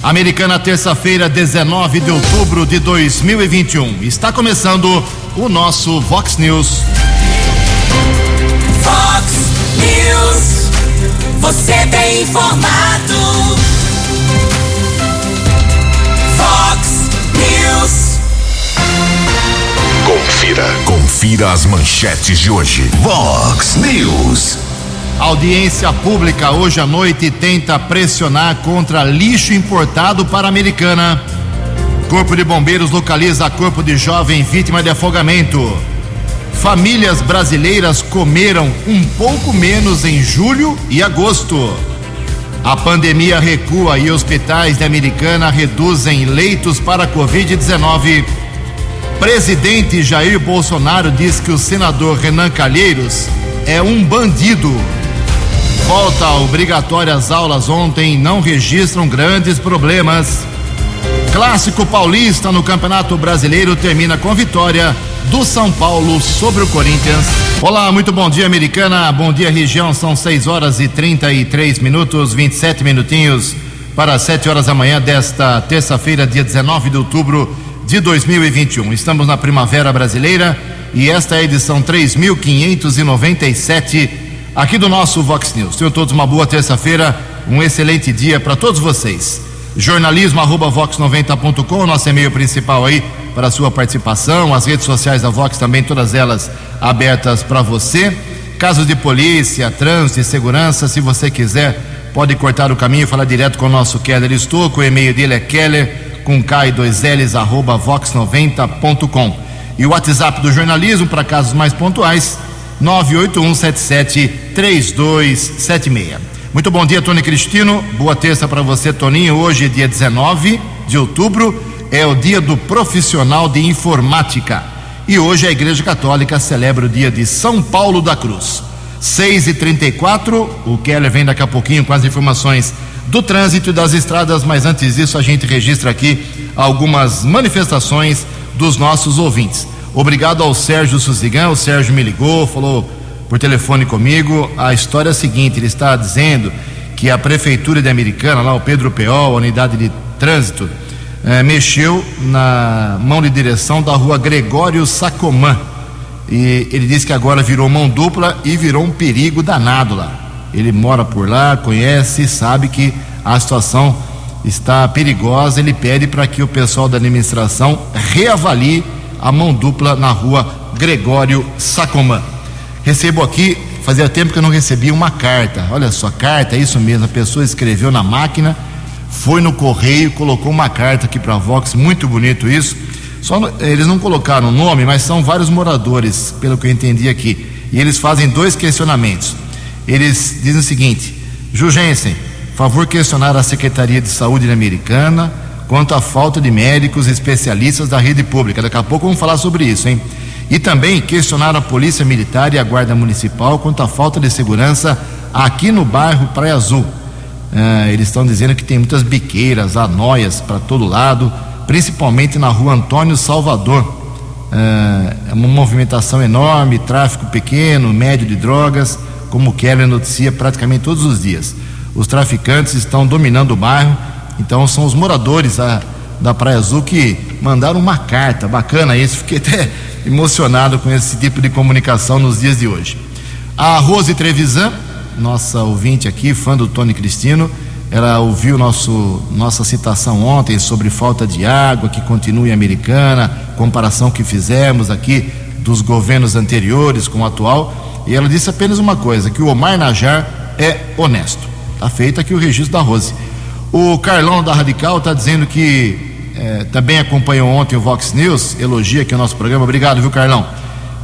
Americana, terça-feira, 19 de outubro de 2021. Está começando o nosso Vox News. Vox News. Você tem informado. Vox News. Confira, confira as manchetes de hoje. Vox News. Audiência pública hoje à noite tenta pressionar contra lixo importado para a Americana. Corpo de Bombeiros localiza corpo de jovem vítima de afogamento. Famílias brasileiras comeram um pouco menos em julho e agosto. A pandemia recua e hospitais de Americana reduzem leitos para Covid-19. Presidente Jair Bolsonaro diz que o senador Renan Calheiros é um bandido. Volta obrigatória às aulas ontem não registram grandes problemas. Clássico paulista no Campeonato Brasileiro termina com vitória do São Paulo sobre o Corinthians. Olá, muito bom dia, americana. Bom dia, região. São 6 horas e 33 minutos, 27 minutinhos para 7 horas da manhã desta terça-feira, dia 19 de outubro de 2021. Estamos na Primavera Brasileira e esta é a edição 3597 aqui do nosso Vox News. Tenham todos uma boa terça-feira, um excelente dia para todos vocês. Jornalismo arroba vox90.com, nosso e-mail principal aí para a sua participação, as redes sociais da Vox também, todas elas abertas para você. Casos de polícia, trânsito segurança, se você quiser, pode cortar o caminho e falar direto com o nosso Keller Estouco. O e-mail dele é keller com K e dois L's arroba vox90.com. E o WhatsApp do jornalismo para casos mais pontuais, 981773276. Muito bom dia, Tony Cristino. Boa terça para você, Toninho. Hoje dia 19 de outubro, é o dia do profissional de informática. E hoje a Igreja Católica celebra o dia de São Paulo da Cruz. 6 e 34 o Keller vem daqui a pouquinho com as informações do trânsito e das estradas, mas antes disso a gente registra aqui algumas manifestações dos nossos ouvintes. Obrigado ao Sérgio Suzigan, o Sérgio me ligou, falou por telefone comigo. A história é a seguinte: ele está dizendo que a Prefeitura de Americana, lá o Pedro Peol, a unidade de trânsito, eh, mexeu na mão de direção da rua Gregório Sacomã. E ele disse que agora virou mão dupla e virou um perigo danado lá. Ele mora por lá, conhece, sabe que a situação está perigosa. Ele pede para que o pessoal da administração reavalie a mão dupla na rua Gregório Sacomã. Recebo aqui, fazia tempo que eu não recebia uma carta. Olha só, carta, é isso mesmo. A pessoa escreveu na máquina, foi no correio, colocou uma carta aqui para a Vox, muito bonito isso. Só eles não colocaram o nome, mas são vários moradores, pelo que eu entendi aqui. E eles fazem dois questionamentos. Eles dizem o seguinte: Jugensen, favor questionar a Secretaria de Saúde Americana quanto à falta de médicos especialistas da rede pública. Daqui a pouco vamos falar sobre isso, hein? E também questionar a Polícia Militar e a Guarda Municipal quanto à falta de segurança aqui no bairro Praia Azul. Ah, eles estão dizendo que tem muitas biqueiras, anóias para todo lado, principalmente na rua Antônio Salvador. Ah, é uma movimentação enorme, tráfico pequeno, médio de drogas, como o Keller noticia praticamente todos os dias. Os traficantes estão dominando o bairro, então são os moradores da, da Praia Azul que mandaram uma carta, bacana isso, fiquei até emocionado com esse tipo de comunicação nos dias de hoje. A Rose Trevisan, nossa ouvinte aqui, fã do Tony Cristino, ela ouviu nosso, nossa citação ontem sobre falta de água, que continua em Americana, comparação que fizemos aqui dos governos anteriores com o atual, e ela disse apenas uma coisa, que o Omar Najar é honesto. Está feito aqui o registro da Rose. O Carlão da Radical está dizendo que é, também acompanhou ontem o Vox News, elogia aqui o nosso programa. Obrigado, viu, Carlão?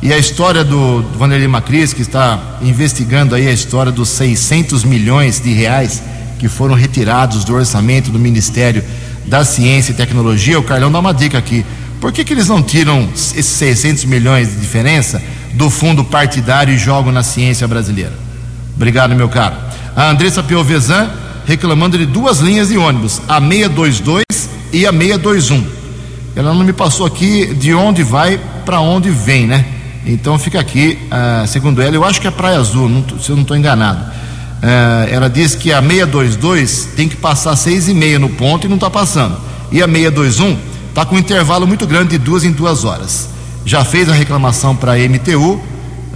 E a história do, do Vanderlei Macris, que está investigando aí a história dos 600 milhões de reais que foram retirados do orçamento do Ministério da Ciência e Tecnologia. O Carlão dá uma dica aqui. Por que, que eles não tiram esses 600 milhões de diferença do fundo partidário e jogam na ciência brasileira? Obrigado, meu caro. A Andressa Piovesan reclamando de duas linhas de ônibus, a 622 e a 621. Ela não me passou aqui de onde vai para onde vem, né? Então fica aqui, uh, segundo ela, eu acho que é Praia Azul, não, se eu não estou enganado. Eh, ela diz que a 622 tem que passar seis e meia no ponto e não está passando. E a 621 está com um intervalo muito grande de duas em duas horas. Já fez a reclamação para a MTU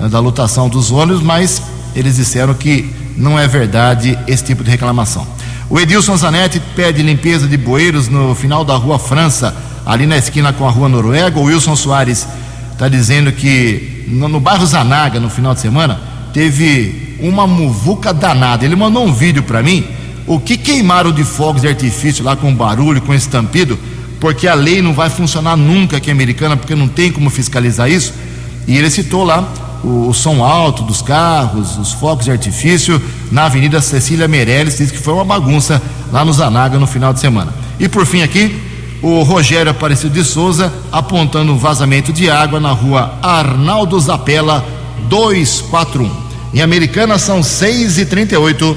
eh, da lotação dos ônibus, mas eles disseram que não é verdade esse tipo de reclamação. O Edilson Zanetti pede limpeza de bueiros no final da Rua França, ali na esquina com a Rua Noruega. O Wilson Soares está dizendo que no, no bairro Zanaga, no final de semana, teve uma muvuca danada. Ele mandou um vídeo para mim. O que queimaram de fogos de artifício lá com barulho, com estampido, porque a lei não vai funcionar nunca aqui americana, porque não tem como fiscalizar isso. E ele citou lá o, o, som alto dos carros, os fogos de artifício na Avenida Cecília Meirelles, diz que foi uma bagunça lá no Zanaga no final de semana. E por fim aqui, o Rogério Aparecido de Souza apontando um vazamento de água na rua Arnaldo Zapella 241. Em Americana são 6 e 38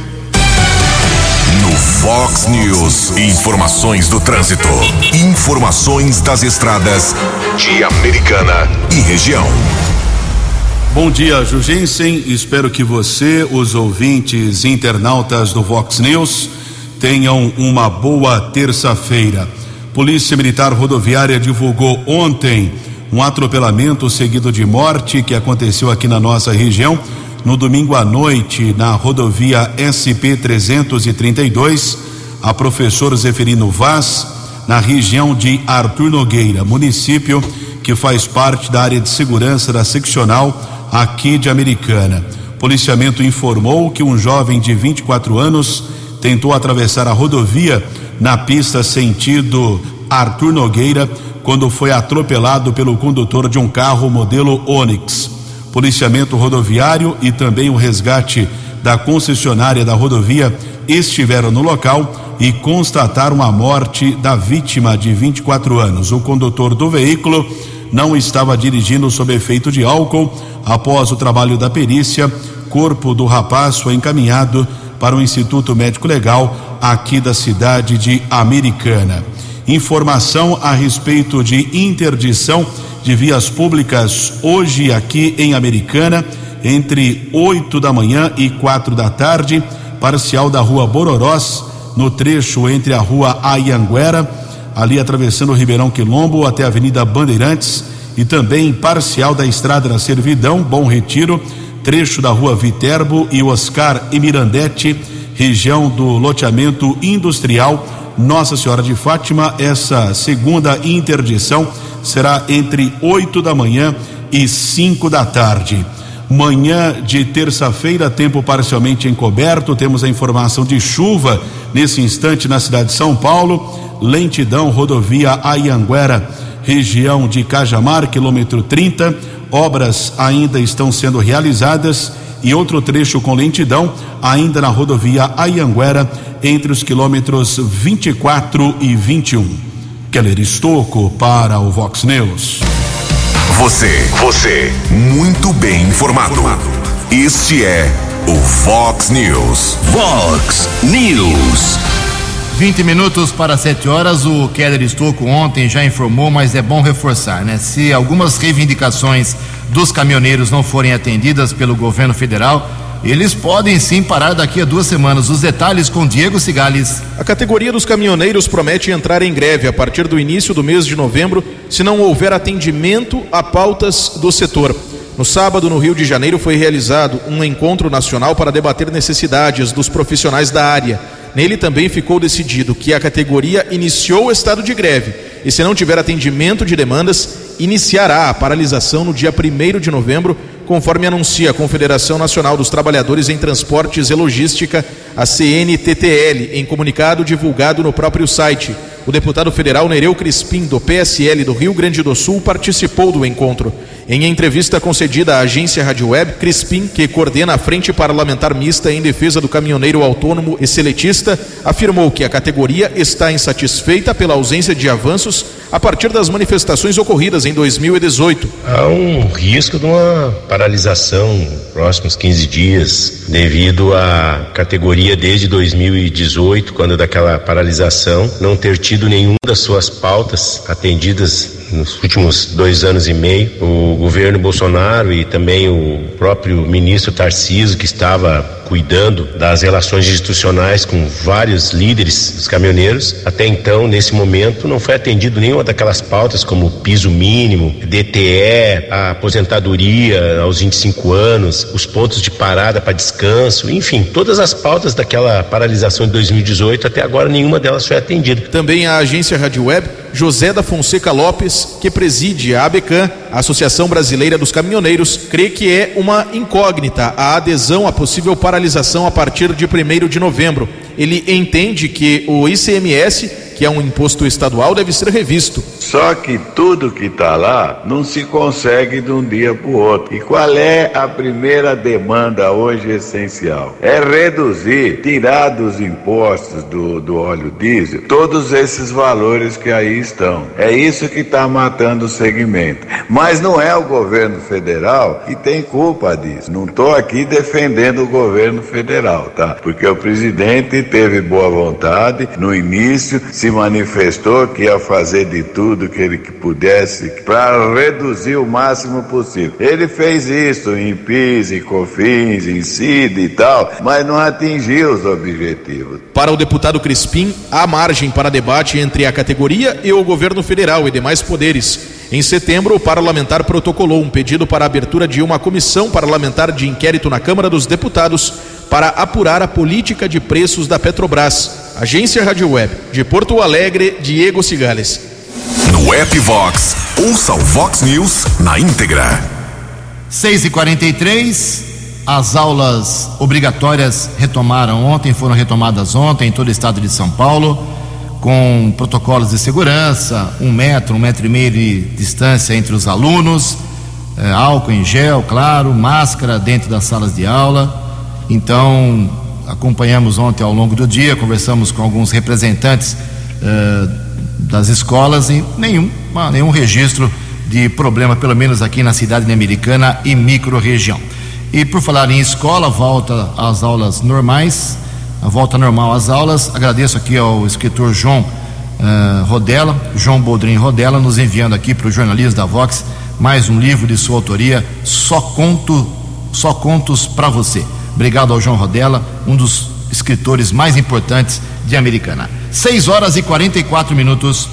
No Fox News, informações do trânsito. Informações das estradas de Americana e região. Bom dia, Jugensen. Espero que você, os ouvintes internautas do Vox News, tenham uma boa terça-feira. Polícia Militar Rodoviária divulgou ontem um atropelamento seguido de morte que aconteceu aqui na nossa região no domingo à noite na rodovia SP 332, a professor Zeferino Vaz, na região de Artur Nogueira, município que faz parte da área de segurança da seccional aqui de Americana. Policiamento informou que um jovem de 24 anos tentou atravessar a rodovia na pista sentido Artur Nogueira quando foi atropelado pelo condutor de um carro modelo Onix policiamento rodoviário e também o resgate da concessionária da rodovia estiveram no local e constataram a morte da vítima de 24 anos. O condutor do veículo não estava dirigindo sob efeito de álcool. Após o trabalho da perícia, corpo do rapaz foi encaminhado para o Instituto Médico Legal aqui da cidade de Americana. Informação a respeito de interdição de vias públicas hoje aqui em Americana, entre 8 da manhã e quatro da tarde, parcial da rua Bororós, no trecho entre a rua Ayanguera, ali atravessando o Ribeirão Quilombo até a Avenida Bandeirantes, e também parcial da estrada da Servidão, Bom Retiro, trecho da rua Viterbo e Oscar e Mirandete, região do loteamento industrial Nossa Senhora de Fátima, essa segunda interdição será entre 8 da manhã e 5 da tarde. Manhã de terça-feira, tempo parcialmente encoberto, temos a informação de chuva nesse instante na cidade de São Paulo. Lentidão, rodovia Ayanguera, região de Cajamar, quilômetro 30. Obras ainda estão sendo realizadas e outro trecho com lentidão, ainda na rodovia Ayanguera, entre os quilômetros 24 e 21. Keller Estocco para o Vox News. Você, você, muito bem informado. Este é o Vox News. Vox News. 20 minutos para 7 horas. O Keller Estocco ontem já informou, mas é bom reforçar, né? Se algumas reivindicações dos caminhoneiros não forem atendidas pelo governo federal, eles podem sim parar daqui a duas semanas. Os detalhes com Diego Cigales. A categoria dos caminhoneiros promete entrar em greve a partir do início do mês de novembro, se não houver atendimento a pautas do setor. No sábado, no Rio de Janeiro, foi realizado um encontro nacional para debater necessidades dos profissionais da área. Nele também ficou decidido que a categoria iniciou o estado de greve e, se não tiver atendimento de demandas, iniciará a paralisação no dia 1 de novembro conforme anuncia a Confederação Nacional dos Trabalhadores em Transportes e Logística, a CNTTL, em comunicado divulgado no próprio site. O deputado federal Nereu Crispim, do PSL do Rio Grande do Sul, participou do encontro. Em entrevista concedida à agência Rádio Web, Crispim, que coordena a Frente Parlamentar Mista em defesa do caminhoneiro autônomo e seletista, afirmou que a categoria está insatisfeita pela ausência de avanços a partir das manifestações ocorridas em 2018. Há um risco de uma paralisação próximos 15 dias, devido à categoria desde 2018, quando daquela paralisação, não ter tido nenhuma das suas pautas atendidas nos últimos dois anos e meio. O governo Bolsonaro e também o próprio ministro Tarciso, que estava cuidando das relações institucionais com vários líderes dos caminhoneiros, até então, nesse momento, não foi atendido nenhuma daquelas pautas como piso mínimo, DTE, a aposentadoria aos 25 anos, os pontos de parada para descanso, enfim, todas as pautas daquela paralisação de 2018, até agora nenhuma delas foi atendida. Também a agência Rádio Web, José da Fonseca Lopes, que preside a ABCAM, a Associação Brasileira dos Caminhoneiros, crê que é uma incógnita a adesão à possível paralisação a partir de 1 de novembro. Ele entende que o ICMS que é um imposto estadual, deve ser revisto. Só que tudo que está lá não se consegue de um dia para o outro. E qual é a primeira demanda hoje essencial? É reduzir, tirar dos impostos do, do óleo diesel todos esses valores que aí estão. É isso que está matando o segmento. Mas não é o governo federal que tem culpa disso. Não estou aqui defendendo o governo federal, tá? Porque o presidente teve boa vontade no início, se manifestou que ia fazer de tudo que ele pudesse para reduzir o máximo possível. Ele fez isso em PIS, em COFINS, em CID e tal, mas não atingiu os objetivos. Para o deputado Crispim, há margem para debate entre a categoria e o governo federal e demais poderes. Em setembro, o parlamentar protocolou um pedido para a abertura de uma comissão parlamentar de inquérito na Câmara dos Deputados para apurar a política de preços da Petrobras. Agência Rádio Web, de Porto Alegre, Diego Cigales. No app Vox, ouça o Vox News na íntegra. 6 e 43 as aulas obrigatórias retomaram ontem, foram retomadas ontem em todo o estado de São Paulo, com protocolos de segurança, um metro, um metro e meio de distância entre os alunos, eh, álcool em gel, claro, máscara dentro das salas de aula. Então, acompanhamos ontem ao longo do dia, conversamos com alguns representantes eh, das escolas e nenhum, ah, nenhum registro de problema, pelo menos aqui na cidade americana e micro-região. E por falar em escola, volta às aulas normais, a volta normal às aulas. Agradeço aqui ao escritor João uh, Rodela, João Boldrin Rodela, nos enviando aqui para o jornalismo da Vox mais um livro de sua autoria, Só Conto, Só Contos para Você. Obrigado ao João Rodela, um dos escritores mais importantes de Americana. 6 horas e 44 minutos.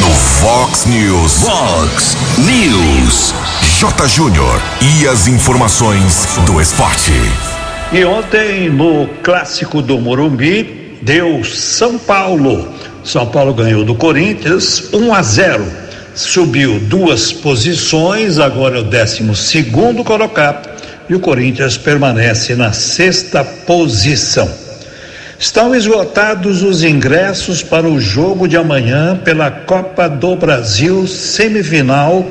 No Fox News. Fox News. J. Júnior. E as informações do esporte. E ontem, no clássico do Morumbi, deu São Paulo. São Paulo ganhou do Corinthians 1 a 0. Subiu duas posições, agora é o 12 segundo colocado. E o Corinthians permanece na sexta posição. Estão esgotados os ingressos para o jogo de amanhã pela Copa do Brasil semifinal,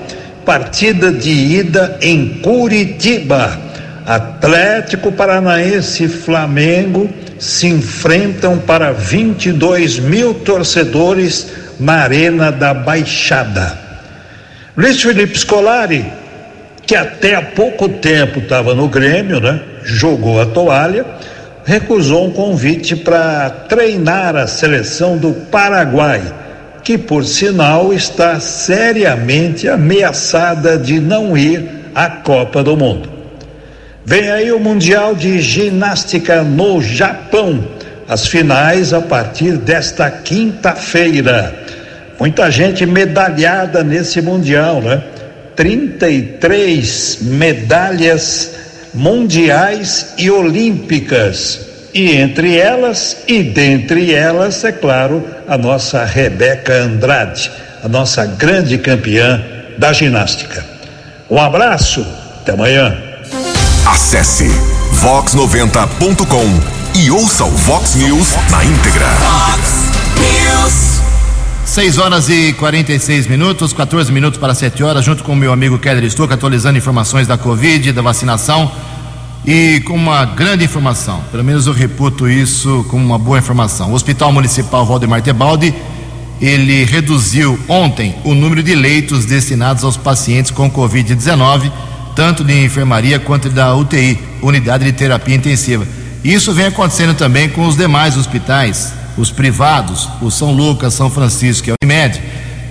partida de ida em Curitiba. Atlético Paranaense e Flamengo se enfrentam para 22 mil torcedores na Arena da Baixada. Luiz Felipe Scolari, que até há pouco tempo estava no Grêmio, né? Jogou a toalha recusou um convite para treinar a seleção do Paraguai, que por sinal está seriamente ameaçada de não ir à Copa do Mundo. Vem aí o Mundial de Ginástica no Japão, as finais a partir desta quinta-feira. Muita gente medalhada nesse Mundial, né? 33 medalhas mundiais e olímpicas. E entre elas, e dentre elas, é claro, a nossa Rebeca Andrade, a nossa grande campeã da ginástica. Um abraço, até amanhã. Acesse vox90.com e ouça o Vox News na íntegra. Fox News. 6 horas e 46 minutos, 14 minutos para 7 horas, junto com o meu amigo Keller Stuck, atualizando informações da Covid, da vacinação e com uma grande informação. Pelo menos eu reputo isso como uma boa informação. O Hospital Municipal Valdemar Tebaldi, ele reduziu ontem o número de leitos destinados aos pacientes com Covid-19, tanto de enfermaria quanto da UTI, Unidade de Terapia Intensiva. Isso vem acontecendo também com os demais hospitais, os privados, o São Lucas, São Francisco, é o Unimed,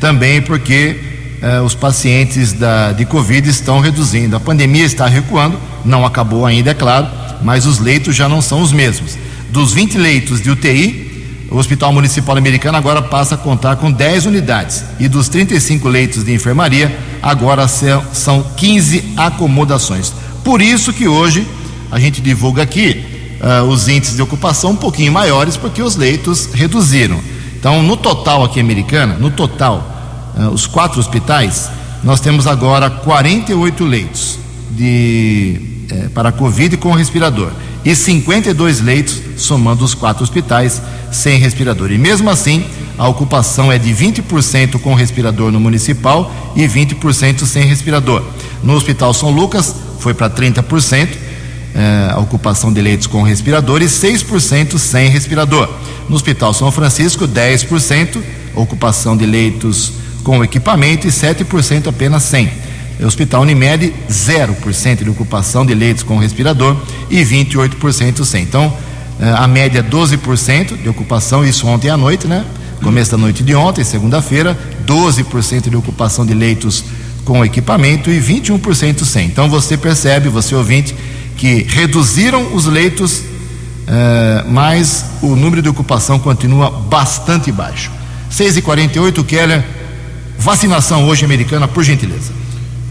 também porque eh, os pacientes da, de Covid estão reduzindo. A pandemia está recuando, não acabou ainda, é claro, mas os leitos já não são os mesmos. Dos 20 leitos de UTI, o Hospital Municipal Americano agora passa a contar com 10 unidades. E dos 35 leitos de enfermaria, agora são 15 acomodações. Por isso que hoje a gente divulga aqui uh, os índices de ocupação um pouquinho maiores, porque os leitos reduziram. Então, no total aqui americana, no total, uh, os quatro hospitais, nós temos agora 48 leitos de, eh, para Covid com respirador e 52 leitos, somando os quatro hospitais, sem respirador. E mesmo assim, a ocupação é de 20% com respirador no municipal e 20% sem respirador. No Hospital São Lucas, foi para 30%, eh, a ocupação de leitos com respirador e 6% sem respirador. No Hospital São Francisco, 10% ocupação de leitos com equipamento e 7% apenas sem. O Hospital Unimed, 0% de ocupação de leitos com respirador e 28% sem. Então, eh, a média 12% de ocupação, isso ontem à noite, né? Começo da noite de ontem, segunda-feira, 12% de ocupação de leitos com equipamento e 21% sem. Então você percebe, você ouvinte, que reduziram os leitos, eh, mas o número de ocupação continua bastante baixo. 6 e 48 Keller, vacinação hoje americana, por gentileza.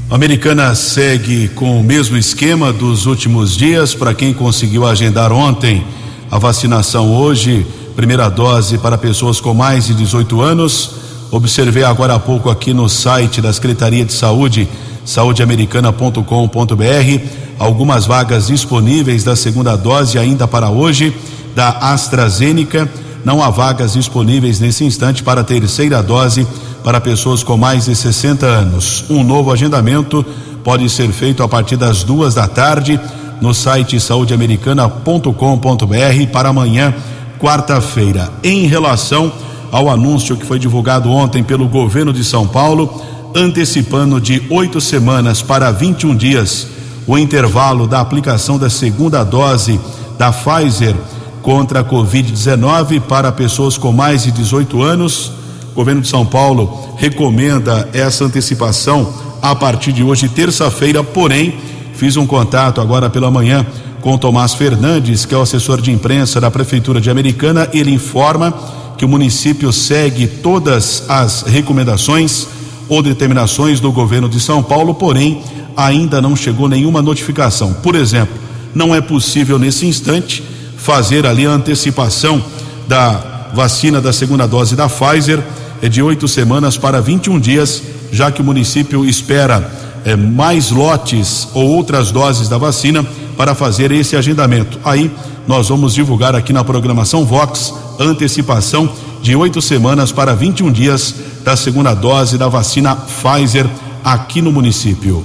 A americana segue com o mesmo esquema dos últimos dias. Para quem conseguiu agendar ontem a vacinação hoje, primeira dose para pessoas com mais de 18 anos. Observei agora há pouco aqui no site da Secretaria de Saúde, saudeamericana.com.br, algumas vagas disponíveis da segunda dose ainda para hoje da AstraZeneca. Não há vagas disponíveis nesse instante para a terceira dose para pessoas com mais de 60 anos. Um novo agendamento pode ser feito a partir das duas da tarde no site saudeamericana.com.br para amanhã, quarta-feira. Em relação ao anúncio que foi divulgado ontem pelo governo de São Paulo, antecipando de oito semanas para 21 dias o intervalo da aplicação da segunda dose da Pfizer contra a Covid-19 para pessoas com mais de 18 anos. O governo de São Paulo recomenda essa antecipação a partir de hoje, terça-feira, porém, fiz um contato agora pela manhã com Tomás Fernandes, que é o assessor de imprensa da Prefeitura de Americana. Ele informa que o município segue todas as recomendações ou determinações do governo de São Paulo, porém, ainda não chegou nenhuma notificação. Por exemplo, não é possível nesse instante fazer ali a antecipação da vacina da segunda dose da Pfizer é de oito semanas para 21 dias, já que o município espera é, mais lotes ou outras doses da vacina para fazer esse agendamento. Aí nós vamos divulgar aqui na programação Vox antecipação de oito semanas para 21 dias da segunda dose da vacina Pfizer aqui no município.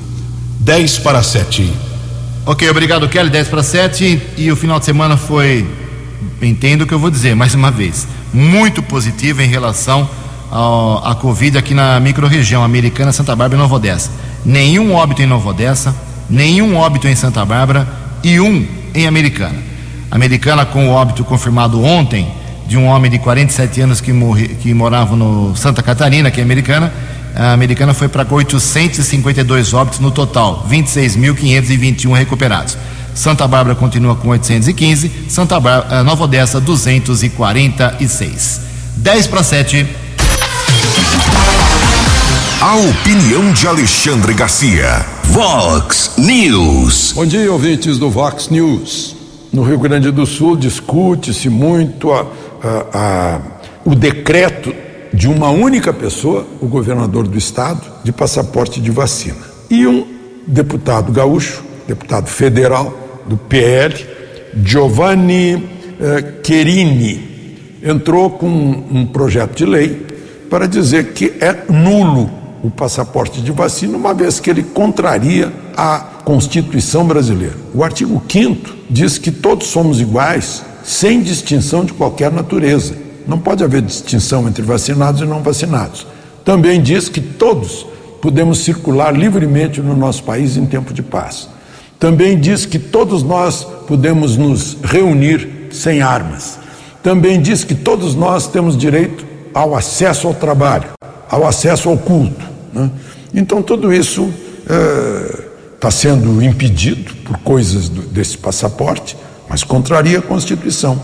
10 para 7. Ok, obrigado, Kelly. 10 para 7. E o final de semana foi, entendo o que eu vou dizer mais uma vez, muito positivo em relação à Covid aqui na microrregião americana, Santa Bárbara e Nova Odessa. Nenhum óbito em Nova Odessa, nenhum óbito em Santa Bárbara e um em Americana. Americana com o óbito confirmado ontem de um homem de 47 anos que, morri, que morava no Santa Catarina, que é americana. A americana foi para 852 óbitos no total, 26.521 recuperados. Santa Bárbara continua com 815, Santa Bárbara, Nova Odessa 246. 10 para 7. A opinião de Alexandre Garcia. Vox News. Bom dia, ouvintes do Vox News. No Rio Grande do Sul discute-se muito a, a, a, o decreto de uma única pessoa, o governador do estado, de passaporte de vacina. E um deputado gaúcho, deputado federal do PL, Giovanni eh, entrou com um, um projeto de lei para dizer que é nulo o passaporte de vacina, uma vez que ele contraria a Constituição brasileira. O artigo 5 diz que todos somos iguais, sem distinção de qualquer natureza. Não pode haver distinção entre vacinados e não vacinados. Também diz que todos podemos circular livremente no nosso país em tempo de paz. Também diz que todos nós podemos nos reunir sem armas. Também diz que todos nós temos direito ao acesso ao trabalho, ao acesso ao culto. Né? Então, tudo isso está sendo impedido por coisas do, desse passaporte, mas contraria a Constituição.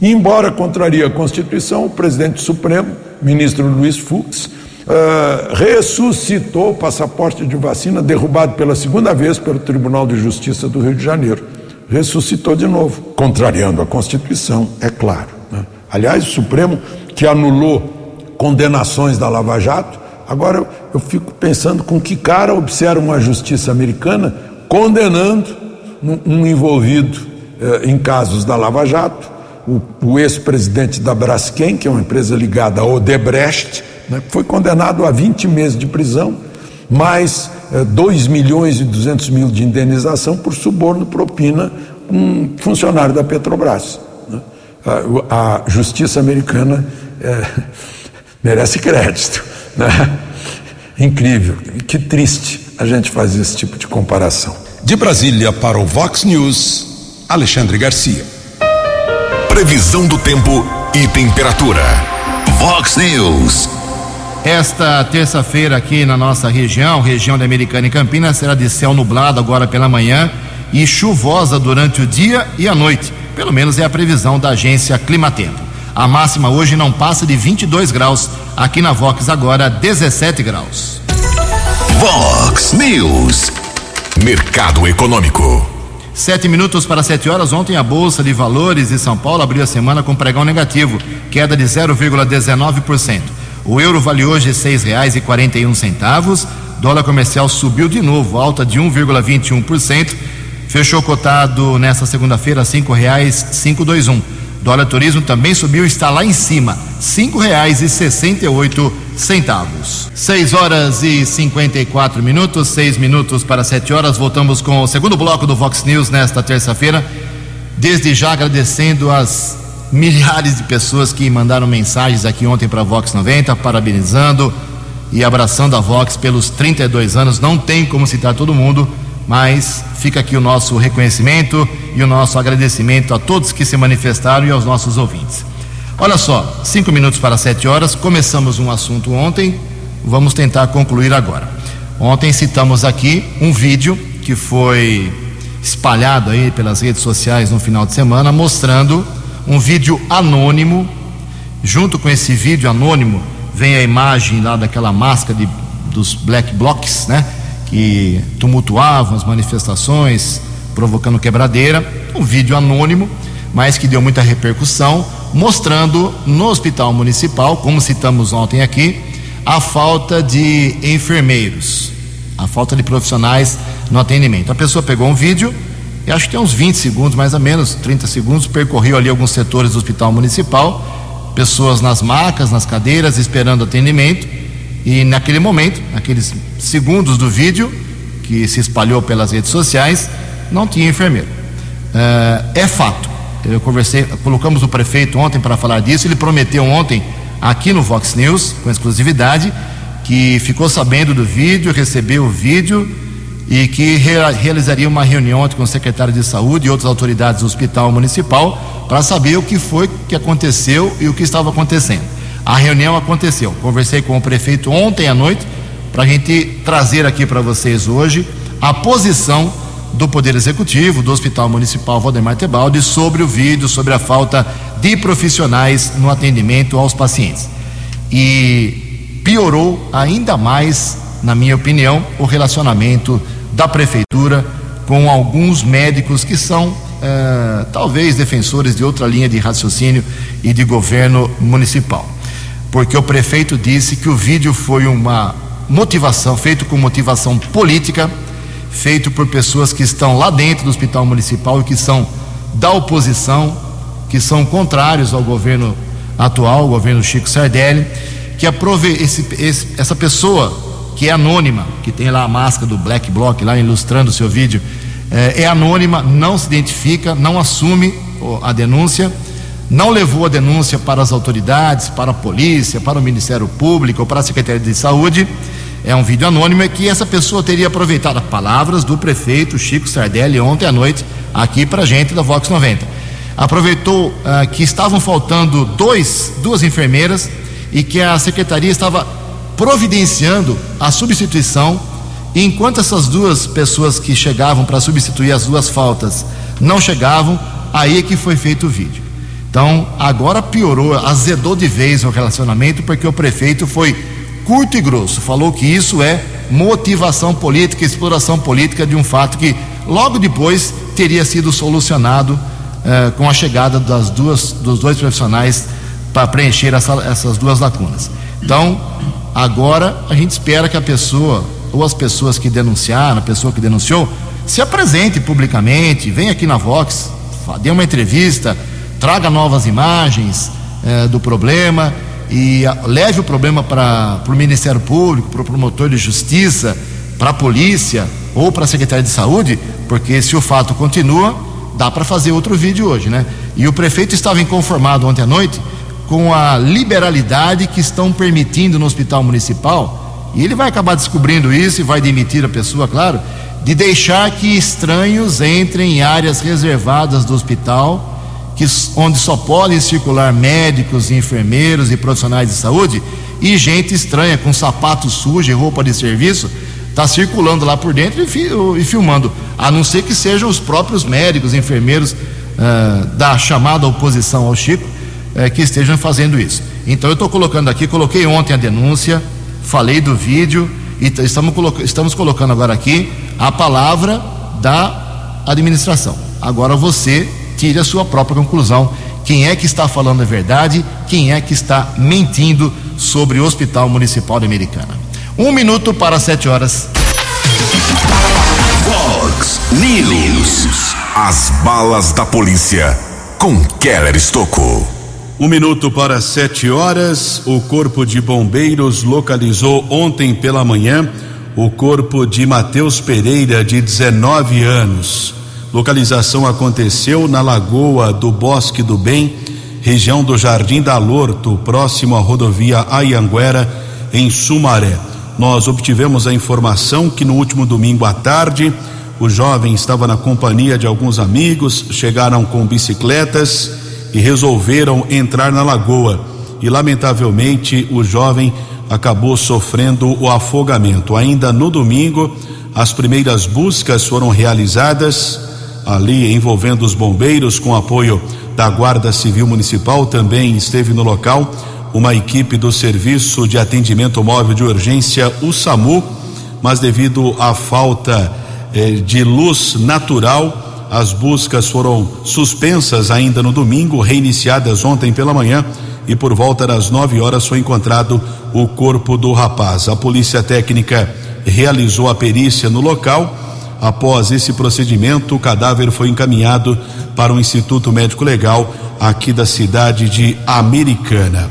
E, embora contraria a Constituição, o presidente Supremo, ministro Luiz Fux, uh, ressuscitou o passaporte de vacina derrubado pela segunda vez pelo Tribunal de Justiça do Rio de Janeiro. Ressuscitou de novo, contrariando a Constituição, é claro. Né? Aliás, o Supremo, que anulou condenações da Lava Jato, agora eu fico pensando com que cara observa uma justiça americana condenando um envolvido eh, em casos da Lava Jato, o, o ex-presidente da Braskem, que é uma empresa ligada à Odebrecht, né, foi condenado a 20 meses de prisão, mais eh, 2 milhões e 200 mil de indenização por suborno propina um funcionário da Petrobras. Né. A, a, justiça americana eh, merece crédito. Né? Incrível, que triste a gente fazer esse tipo de comparação. De Brasília para o Vox News, Alexandre Garcia. Previsão do tempo e temperatura. Vox News. Esta terça-feira aqui na nossa região, região da Americana e Campinas, será de céu nublado agora pela manhã e chuvosa durante o dia e a noite. Pelo menos é a previsão da agência Climatempo. A máxima hoje não passa de 22 graus. Aqui na Vox agora 17 graus. Vox News. Mercado Econômico. Sete minutos para sete horas. Ontem a Bolsa de Valores de São Paulo abriu a semana com pregão negativo, queda de 0,19%. O euro vale hoje R$ 6,41. Dólar comercial subiu de novo, alta de 1,21%. Fechou cotado nesta segunda-feira R$ 5,521. Dólar turismo também subiu, está lá em cima, R$ 5,68 centavos. Seis horas e cinquenta e quatro minutos, seis minutos para sete horas. Voltamos com o segundo bloco do Vox News nesta terça-feira. Desde já agradecendo as milhares de pessoas que mandaram mensagens aqui ontem para a Vox 90, parabenizando e abraçando a Vox pelos 32 anos. Não tem como citar todo mundo mas fica aqui o nosso reconhecimento e o nosso agradecimento a todos que se manifestaram e aos nossos ouvintes. Olha só, cinco minutos para sete horas, começamos um assunto ontem, vamos tentar concluir agora. Ontem citamos aqui um vídeo que foi espalhado aí pelas redes sociais no final de semana, mostrando um vídeo anônimo. Junto com esse vídeo anônimo vem a imagem lá daquela máscara de, dos black blocs, né? que tumultuavam as manifestações, provocando quebradeira. Um vídeo anônimo, mas que deu muita repercussão, mostrando no hospital municipal, como citamos ontem aqui, a falta de enfermeiros, a falta de profissionais no atendimento. A pessoa pegou um vídeo, e acho que tem uns 20 segundos, mais ou menos, 30 segundos, percorreu ali alguns setores do hospital municipal, pessoas nas macas, nas cadeiras, esperando atendimento e naquele momento, naqueles segundos do vídeo que se espalhou pelas redes sociais, não tinha enfermeiro. Uh, é fato. Eu conversei, colocamos o prefeito ontem para falar disso. Ele prometeu ontem aqui no Vox News, com exclusividade, que ficou sabendo do vídeo, recebeu o vídeo e que realizaria uma reunião ontem com o secretário de saúde e outras autoridades do hospital municipal para saber o que foi que aconteceu e o que estava acontecendo. A reunião aconteceu. Conversei com o prefeito ontem à noite para a gente trazer aqui para vocês hoje a posição do Poder Executivo, do Hospital Municipal Valdemar Tebaldi, sobre o vídeo, sobre a falta de profissionais no atendimento aos pacientes. E piorou ainda mais, na minha opinião, o relacionamento da Prefeitura com alguns médicos que são eh, talvez defensores de outra linha de raciocínio e de governo municipal porque o prefeito disse que o vídeo foi uma motivação, feito com motivação política, feito por pessoas que estão lá dentro do hospital municipal e que são da oposição, que são contrários ao governo atual, o governo Chico Sardelli, que aprove esse, esse, essa pessoa que é anônima, que tem lá a máscara do Black Bloc lá ilustrando o seu vídeo, é, é anônima, não se identifica, não assume a denúncia não levou a denúncia para as autoridades, para a polícia, para o Ministério Público ou para a Secretaria de Saúde. É um vídeo anônimo que essa pessoa teria aproveitado as palavras do prefeito Chico Sardelli ontem à noite aqui para gente da Vox 90. Aproveitou uh, que estavam faltando dois, duas enfermeiras e que a secretaria estava providenciando a substituição. E enquanto essas duas pessoas que chegavam para substituir as duas faltas não chegavam, aí é que foi feito o vídeo. Então, agora piorou, azedou de vez o relacionamento, porque o prefeito foi curto e grosso, falou que isso é motivação política, exploração política de um fato que logo depois teria sido solucionado eh, com a chegada das duas, dos dois profissionais para preencher essa, essas duas lacunas. Então, agora a gente espera que a pessoa ou as pessoas que denunciaram, a pessoa que denunciou, se apresente publicamente, venha aqui na Vox, dê uma entrevista, traga novas imagens eh, do problema e leve o problema para o Ministério Público, para o promotor de justiça, para a polícia ou para a Secretaria de Saúde, porque se o fato continua, dá para fazer outro vídeo hoje, né? E o prefeito estava inconformado ontem à noite com a liberalidade que estão permitindo no hospital municipal, e ele vai acabar descobrindo isso e vai demitir a pessoa, claro, de deixar que estranhos entrem em áreas reservadas do hospital, que, onde só podem circular médicos, enfermeiros e profissionais de saúde, e gente estranha com sapato sujo e roupa de serviço está circulando lá por dentro e, fi, e, filmando, a não ser que sejam os próprios médicos, enfermeiros uh, da chamada oposição ao Chico uh, que estejam fazendo isso. Então eu estou colocando aqui, coloquei ontem a denúncia, falei do vídeo e estamos, estamos colocando agora aqui a palavra da administração. Agora você tire a sua própria conclusão. Quem é que está falando a verdade? Quem é que está mentindo sobre o Hospital Municipal de Americana? Um minuto para sete horas. Fox News. As balas da polícia com Keller Estocou. Um minuto para sete horas. O Corpo de Bombeiros localizou ontem pela manhã o corpo de Matheus Pereira, de 19 anos. Localização aconteceu na Lagoa do Bosque do Bem, região do Jardim da Lorto, próximo à rodovia Ayanguera, em Sumaré. Nós obtivemos a informação que no último domingo à tarde, o jovem estava na companhia de alguns amigos, chegaram com bicicletas e resolveram entrar na lagoa. E lamentavelmente o jovem acabou sofrendo o afogamento. Ainda no domingo, as primeiras buscas foram realizadas ali envolvendo os bombeiros com apoio da Guarda Civil Municipal também esteve no local uma equipe do Serviço de Atendimento Móvel de Urgência, o SAMU, mas devido à falta eh, de luz natural, as buscas foram suspensas ainda no domingo, reiniciadas ontem pela manhã e por volta das 9 horas foi encontrado o corpo do rapaz. A polícia técnica realizou a perícia no local. Após esse procedimento, o cadáver foi encaminhado para o Instituto Médico Legal aqui da cidade de Americana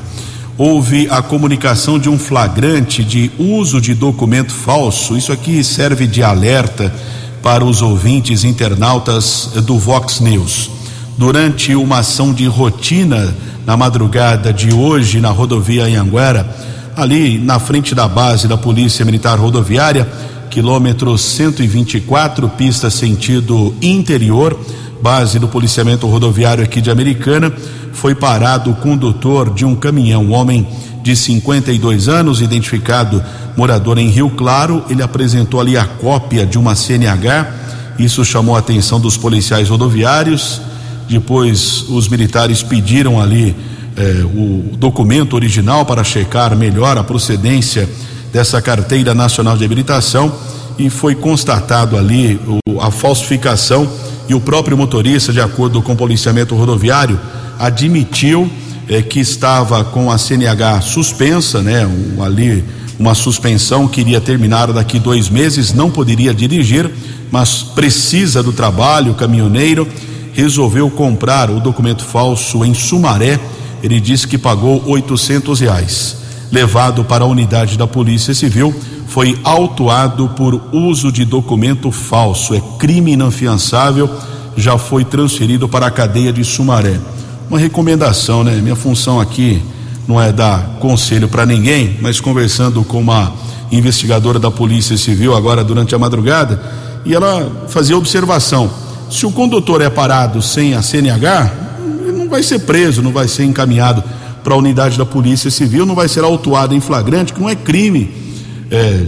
houve a comunicação de um flagrante de uso de documento falso. Isso aqui serve de alerta para os ouvintes internautas do Vox News. Durante uma ação de rotina na madrugada de hoje na rodovia Anhanguera, ali na frente da base da Polícia Militar Rodoviária, quilômetro 124, pista sentido interior, base do policiamento rodoviário aqui de Americana, foi parado o condutor de um caminhão, um homem de 52 anos, identificado morador em Rio Claro. Ele apresentou ali a cópia de uma CNH. Isso chamou a atenção dos policiais rodoviários. Depois, os militares pediram ali eh, o documento original para checar melhor a procedência dessa carteira nacional de habilitação e foi constatado ali a falsificação e o próprio motorista, de acordo com o policiamento rodoviário, admitiu eh, que estava com a CNH suspensa, né? Um, ali uma suspensão que iria terminar daqui dois meses, não poderia dirigir, mas precisa do trabalho, caminhoneiro resolveu comprar o documento falso em Sumaré. Ele disse que pagou oitocentos reais. Levado para a unidade da Polícia Civil, foi autuado por uso de documento falso. É crime inafiançável, já foi transferido para a cadeia de Sumaré. Uma recomendação, né? Minha função aqui não é dar conselho para ninguém, mas conversando com uma investigadora da Polícia Civil agora durante a madrugada, e ela fazia observação: se o condutor é parado sem a CNH, ele não vai ser preso, não vai ser encaminhado para a unidade da Polícia Civil, não vai ser autuado em flagrante, que não é crime é,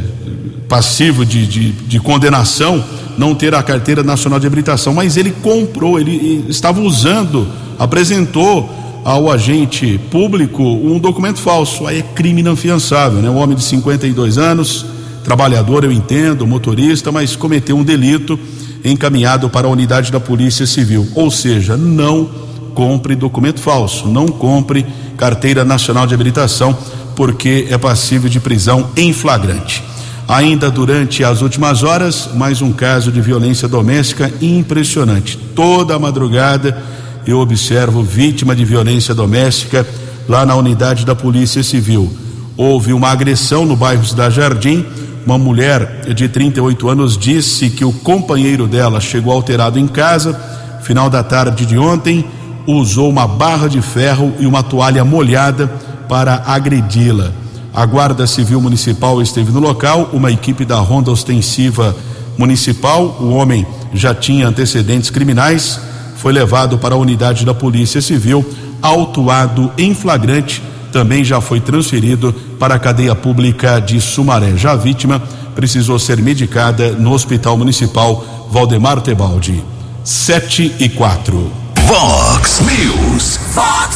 passivo de, de, de, condenação não ter a carteira nacional de habilitação, mas ele comprou, ele estava usando, apresentou ao agente público um documento falso, aí é crime inafiançável, né? Um homem de 52 anos, trabalhador, eu entendo, motorista, mas cometeu um delito encaminhado para a unidade da Polícia Civil. Ou seja, não compre documento falso, não compre carteira nacional de habilitação, porque é passível de prisão em flagrante. Ainda durante as últimas horas, mais um caso de violência doméstica impressionante. Toda a madrugada eu observo vítima de violência doméstica lá na unidade da Polícia Civil. Houve uma agressão no bairro da Jardim uma mulher de 38 anos disse que o companheiro dela chegou alterado em casa, final da tarde de ontem, usou uma barra de ferro e uma toalha molhada para agredi-la. A Guarda Civil Municipal esteve no local, uma equipe da Ronda Ostensiva Municipal, o homem já tinha antecedentes criminais, foi levado para a unidade da Polícia Civil, autuado em flagrante também já foi transferido para a cadeia pública de Sumaré. Já a vítima precisou ser medicada no Hospital Municipal Valdemar Tebaldi. 7 e 4. Vox News. Vox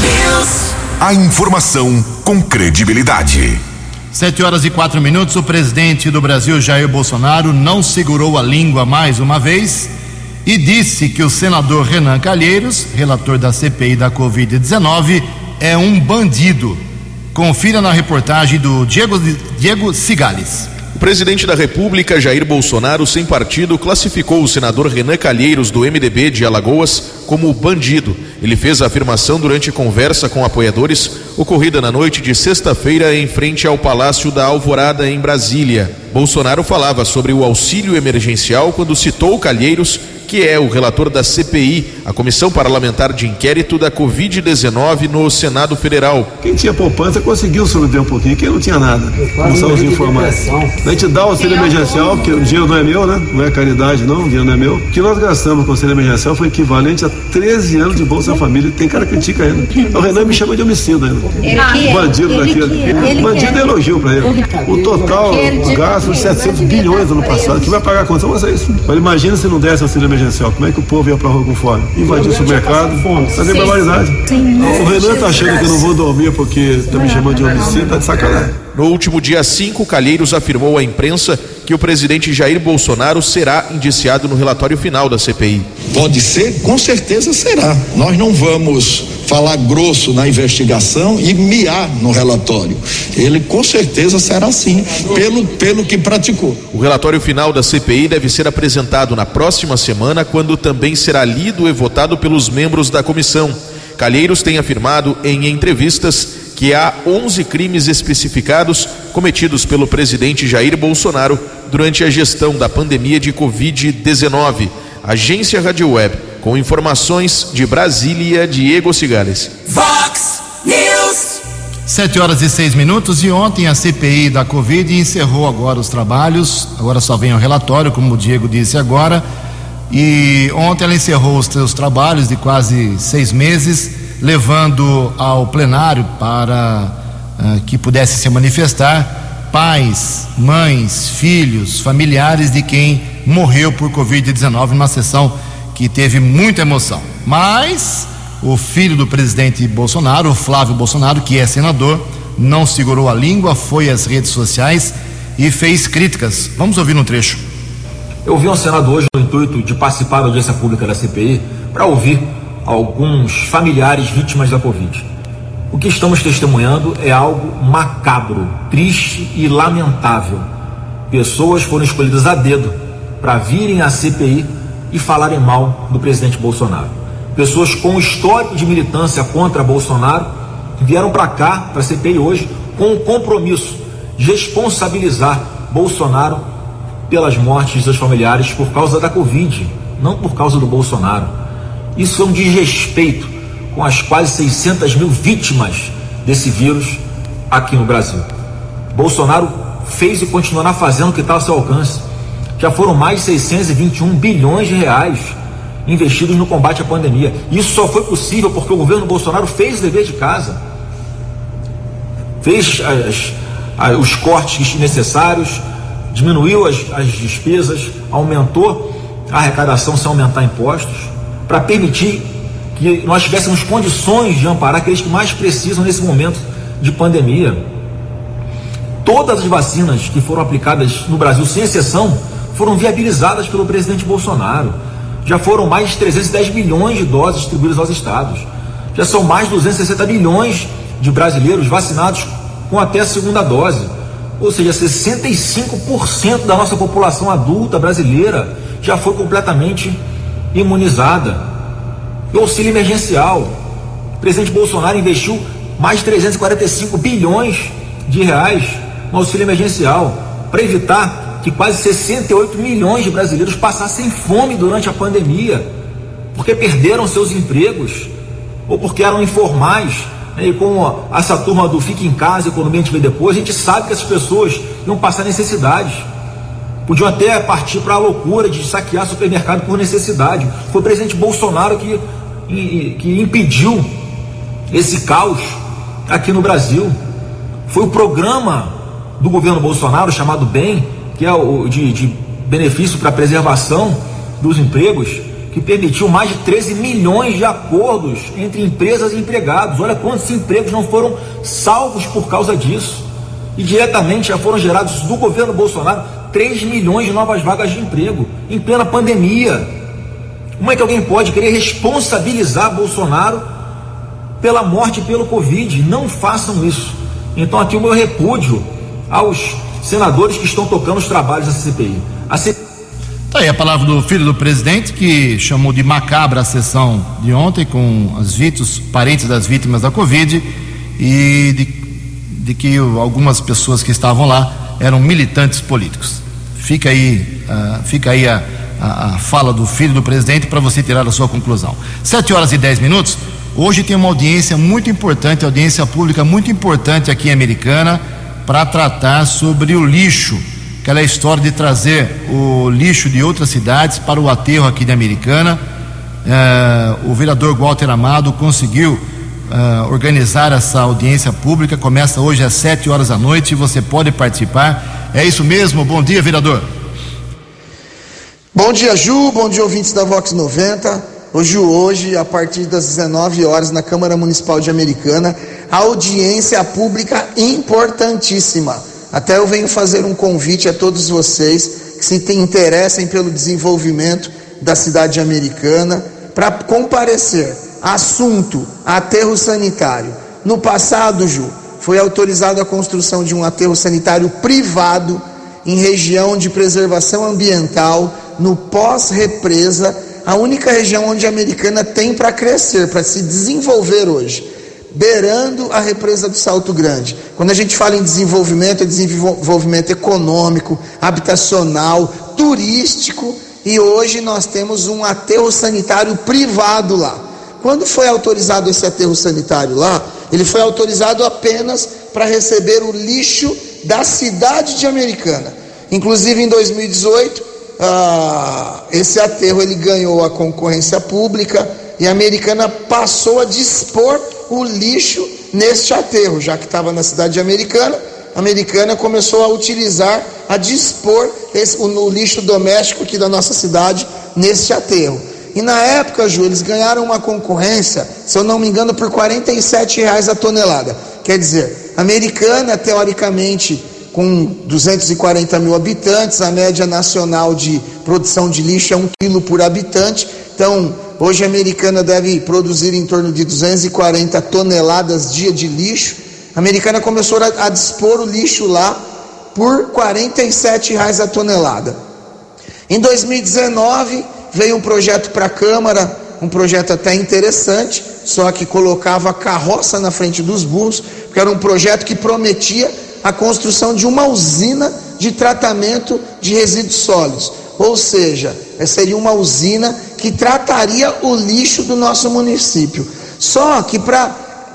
News. A informação com credibilidade. 7 horas e quatro minutos. O presidente do Brasil, Jair Bolsonaro, não segurou a língua mais uma vez e disse que o senador Renan Calheiros, relator da CPI da Covid-19, é um bandido. Confira na reportagem do Diego, Diego Cigales. O presidente da República, Jair Bolsonaro, sem partido, classificou o senador Renan Calheiros, do MDB de Alagoas, como bandido. Ele fez a afirmação durante conversa com apoiadores, ocorrida na noite de sexta-feira em frente ao Palácio da Alvorada, em Brasília. Bolsonaro falava sobre o auxílio emergencial quando citou Calheiros que é o relator da CPI, a Comissão Parlamentar de Inquérito da Covid-19 no Senado Federal. Quem tinha poupança conseguiu sobreviver um pouquinho, quem não tinha nada. Começamos a informar. A gente dá o auxílio emergencial, que o dinheiro não é meu, né? Não é caridade, não, o dinheiro não é meu. O que nós gastamos com o auxílio emergencial foi equivalente a 13 anos de Bolsa Família. Tem cara que critica ainda. O Renan me chama de homicida ainda. Bandido daquele. Bandido é elogio para ele. O total gasto de 700 bilhões no ano passado. Quem vai pagar a conta? Mas é isso. Mas imagina se não desse auxílio emergencial emergencial. Como é que o povo ia pra rua com fome? Invadir o supermercado, fazer barbaridade. O Renan tá achando que eu não vou dormir porque tá me chamando de homicida, tá de sacanagem. No último dia 5, Calheiros afirmou à imprensa que o presidente Jair Bolsonaro será indiciado no relatório final da CPI. Pode ser, com certeza será. Nós não vamos falar grosso na investigação e miar no relatório. Ele com certeza será sim, pelo, pelo que praticou. O relatório final da CPI deve ser apresentado na próxima semana, quando também será lido e votado pelos membros da comissão. Calheiros tem afirmado em entrevistas que há 11 crimes especificados cometidos pelo presidente Jair Bolsonaro durante a gestão da pandemia de Covid-19. Agência Rádio Web, com informações de Brasília, Diego Cigales. Vox News. 7 horas e seis minutos e ontem a CPI da Covid encerrou agora os trabalhos. Agora só vem o relatório, como o Diego disse agora. E ontem ela encerrou os seus trabalhos de quase seis meses levando ao plenário para uh, que pudesse se manifestar pais, mães, filhos, familiares de quem morreu por Covid-19 numa sessão que teve muita emoção. Mas o filho do presidente Bolsonaro, o Flávio Bolsonaro, que é senador, não segurou a língua, foi às redes sociais e fez críticas. Vamos ouvir um trecho. Eu vi um senador hoje no intuito de participar da audiência pública da CPI para ouvir alguns familiares vítimas da Covid. O que estamos testemunhando é algo macabro, triste e lamentável. Pessoas foram escolhidas a dedo para virem à CPI e falarem mal do presidente Bolsonaro. Pessoas com histórico de militância contra Bolsonaro vieram para cá, para a CPI hoje, com o compromisso de responsabilizar Bolsonaro pelas mortes dos familiares por causa da Covid, não por causa do Bolsonaro. Isso é um desrespeito com as quase 600 mil vítimas desse vírus aqui no Brasil. Bolsonaro fez e continuará fazendo o que está ao seu alcance. Já foram mais de 621 bilhões de reais investidos no combate à pandemia. Isso só foi possível porque o governo Bolsonaro fez o dever de casa. fez as, as, os cortes necessários, diminuiu as, as despesas, aumentou a arrecadação sem aumentar impostos, para permitir que nós tivéssemos condições de amparar aqueles que mais precisam nesse momento de pandemia. Todas as vacinas que foram aplicadas no Brasil, sem exceção, foram viabilizadas pelo presidente Bolsonaro. Já foram mais de 310 milhões de doses distribuídas aos estados. Já são mais de 260 milhões de brasileiros vacinados com até a segunda dose. Ou seja, 65% da nossa população adulta brasileira já foi completamente imunizada. E o auxílio emergencial. O presidente Bolsonaro investiu mais de 345 bilhões de reais no auxílio emergencial para evitar que quase 68 milhões de brasileiros passassem fome durante a pandemia, porque perderam seus empregos ou porque eram informais. Né? E com essa turma do fique em casa, economia a gente vê depois, a gente sabe que essas pessoas iam passar necessidades. Podiam até partir para a loucura de saquear supermercado por necessidade. Foi o presidente Bolsonaro que, que impediu esse caos aqui no Brasil. Foi o programa do governo Bolsonaro chamado BEM, que é o de, de benefício para preservação dos empregos, que permitiu mais de 13 milhões de acordos entre empresas e empregados. Olha quantos empregos não foram salvos por causa disso. E diretamente já foram gerados do governo Bolsonaro 3 milhões de novas vagas de emprego em plena pandemia. Como é que alguém pode querer responsabilizar Bolsonaro pela morte pelo Covid? Não façam isso. Então aqui o meu repúdio aos senadores que estão tocando os trabalhos da CPI. A CPI Tá aí a palavra do filho do presidente, que chamou de macabra a sessão de ontem com as vítimas, parentes das vítimas da Covid e de, de que algumas pessoas que estavam lá eram militantes políticos. Fica aí, uh, fica aí a, a, a, fala do filho do presidente para você tirar a sua conclusão. Sete horas e dez minutos. Hoje tem uma audiência muito importante, audiência pública muito importante aqui em Americana, para tratar sobre o lixo aquela história de trazer o lixo de outras cidades para o aterro aqui de Americana. É, o vereador Walter Amado conseguiu é, organizar essa audiência pública. Começa hoje às 7 horas da noite e você pode participar. É isso mesmo? Bom dia, vereador. Bom dia, Ju. Bom dia, ouvintes da Vox 90. Hoje, hoje, a partir das 19 horas, na Câmara Municipal de Americana, audiência pública importantíssima até eu venho fazer um convite a todos vocês que se interessem pelo desenvolvimento da cidade americana para comparecer. Assunto: aterro sanitário. No passado, Ju, foi autorizada a construção de um aterro sanitário privado em região de preservação ambiental, no pós-represa, a única região onde a americana tem para crescer, para se desenvolver hoje beirando a represa do Salto Grande. Quando a gente fala em desenvolvimento, é desenvolvimento econômico, habitacional, turístico, e hoje nós temos um aterro sanitário privado lá. Quando foi autorizado esse aterro sanitário lá, ele foi autorizado apenas para receber o lixo da cidade de Americana. Inclusive em 2018, ah, esse aterro ele ganhou a concorrência pública e a Americana passou a dispor o lixo neste aterro, já que estava na cidade americana. A americana começou a utilizar, a dispor esse, o, o, lixo doméstico aqui da nossa cidade neste aterro. E na época, Ju, eles ganharam uma concorrência, se eu não me engano, por R$ reais a tonelada. Quer dizer, a americana, teoricamente, com 240 mil habitantes, a média nacional de produção de lixo é um quilo por habitante. Então, Hoje a americana deve produzir em torno de 240 toneladas dia de lixo. A americana começou a, a dispor o lixo lá por 47 reais a tonelada. Em 2019 veio um projeto para a Câmara, um projeto até interessante, só que colocava carroça na frente dos burros, porque era um projeto que prometia a construção de uma usina de tratamento de resíduos sólidos. Ou seja, seria uma usina que trataria o lixo do nosso município. Só que para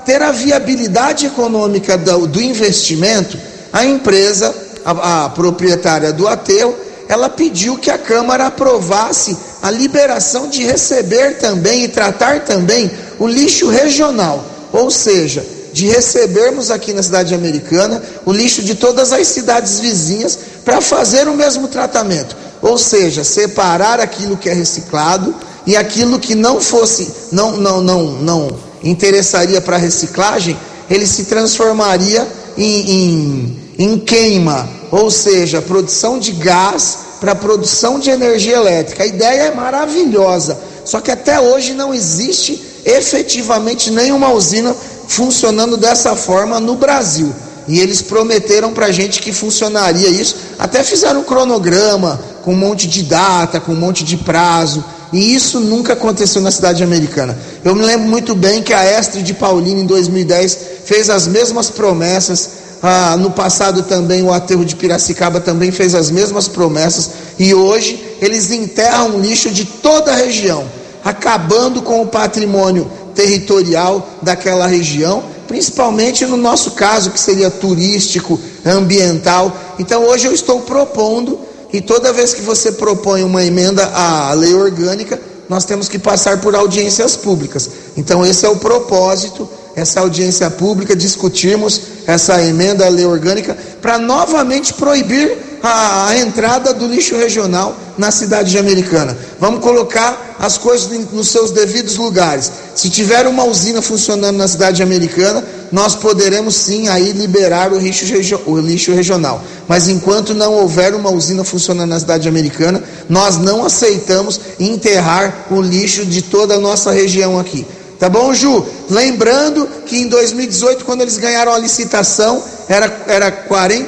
ter a viabilidade econômica do, do investimento, a empresa, a, a proprietária do aterro, ela pediu que a Câmara aprovasse a liberação de receber também e tratar também o lixo regional. Ou seja, de recebermos aqui na cidade americana o lixo de todas as cidades vizinhas para fazer o mesmo tratamento, ou seja, separar aquilo que é reciclado e aquilo que não fosse, não, não, não, não interessaria para reciclagem, ele se transformaria em, em, em queima, ou seja, produção de gás para produção de energia elétrica. A ideia é maravilhosa, só que até hoje não existe efetivamente nenhuma usina funcionando dessa forma no Brasil. E eles prometeram para a gente que funcionaria isso. Até fizeram um cronograma com um monte de data, com um monte de prazo. E isso nunca aconteceu na cidade americana. Eu me lembro muito bem que a Estre de Paulina, em 2010, fez as mesmas promessas. Ah, no passado também o aterro de Piracicaba também fez as mesmas promessas. E hoje eles enterram lixo de toda a região, acabando com o patrimônio territorial daquela região, principalmente no nosso caso, que seria turístico, ambiental. Então hoje eu estou propondo e toda vez que você propõe uma emenda à lei orgânica, nós temos que passar por audiências públicas. Então, esse é o propósito, essa audiência pública, discutirmos essa emenda à lei orgânica para novamente proibir a, entrada do lixo regional na cidade de Americana. Vamos colocar as coisas nos seus devidos lugares. Se tiver uma usina funcionando na cidade americana, nós poderemos sim aí liberar o lixo, o lixo regional. Mas enquanto não houver uma usina funcionando na cidade americana, nós não aceitamos enterrar o lixo de toda a nossa região aqui. Tá bom, Ju? Lembrando que em 2018, quando eles ganharam a licitação, era, era R$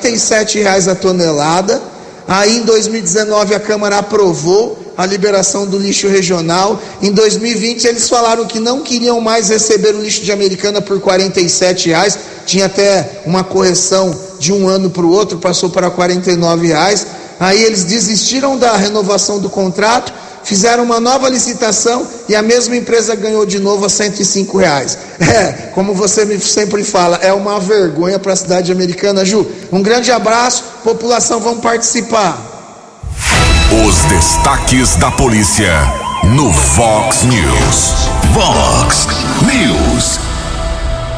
reais a tonelada. Aí em 2019 a Câmara aprovou a liberação do lixo regional. Em 2020 eles falaram que não queriam mais receber o lixo de Americana por R$ reais. Tinha até uma correção de um ano para o outro, passou para R$ reais. Aí eles desistiram da renovação do contrato fizeram uma nova licitação e a mesma empresa ganhou de novo a 105 reais. É, como você me sempre fala, é uma vergonha para a cidade americana, Ju. Um grande abraço, população, vamos participar. Os destaques da polícia no Vox News. Vox News.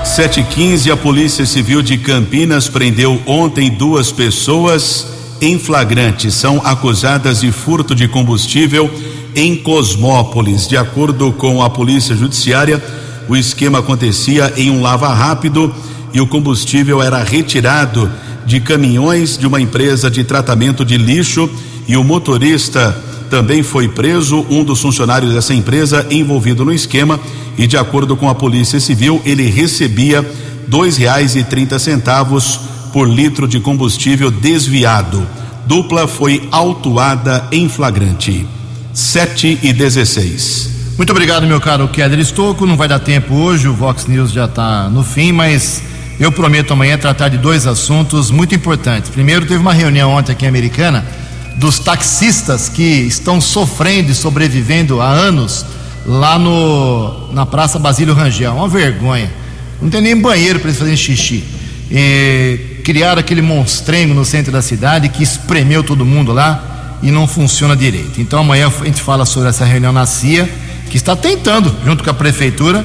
715, a Polícia Civil de Campinas prendeu ontem duas pessoas em flagrante. São acusadas de furto de combustível em Cosmópolis. De acordo com a Polícia Judiciária, o esquema acontecia em um lava rápido e o combustível era retirado de caminhões de uma empresa de tratamento de lixo e o motorista também foi preso, um dos funcionários dessa empresa envolvido no esquema e de acordo com a Polícia Civil, ele recebia dois reais e trinta centavos por litro de combustível desviado. Dupla foi autuada em flagrante. 7 e 16. Muito obrigado, meu caro Keller Estocco. Não vai dar tempo hoje, o Vox News já está no fim, mas eu prometo amanhã tratar de dois assuntos muito importantes. Primeiro, teve uma reunião ontem aqui em Americana dos taxistas que estão sofrendo e sobrevivendo há anos lá no, na Praça Basílio Rangel. Uma vergonha. Não tem nem banheiro para eles fazerem xixi. E criaram aquele monstrengo no centro da cidade que espremeu todo mundo lá e não funciona direito. Então amanhã a gente fala sobre essa reunião na CIA, que está tentando, junto com a prefeitura,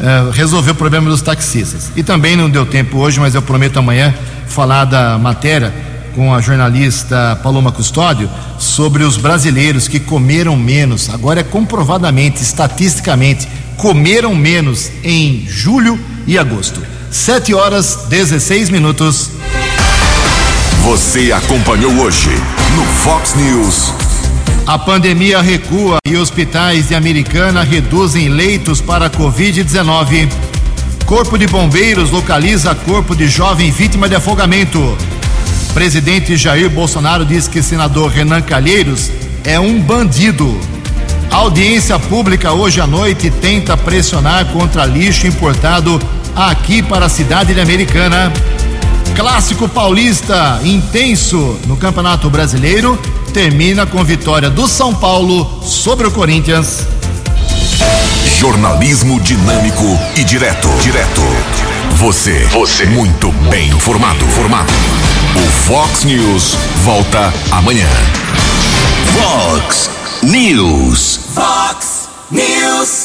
eh, resolver o problema dos taxistas. E também não deu tempo hoje, mas eu prometo amanhã falar da matéria com a jornalista Paloma Custódio sobre os brasileiros que comeram menos. Agora é comprovadamente, estatisticamente, comeram menos em julho e agosto. 7 horas 16 minutos. Você acompanhou hoje no Fox News. A pandemia recua e hospitais de Americana reduzem leitos para Covid-19. Corpo de Bombeiros localiza corpo de jovem vítima de afogamento. Presidente Jair Bolsonaro diz que senador Renan Calheiros é um bandido. A audiência pública hoje à noite tenta pressionar contra lixo importado aqui para a cidade de Americana. Clássico paulista intenso no Campeonato Brasileiro termina com vitória do São Paulo sobre o Corinthians. Jornalismo dinâmico e direto. Direto. Você. Você. Muito bem informado. Formado. O Fox News volta amanhã. Fox News. Fox News.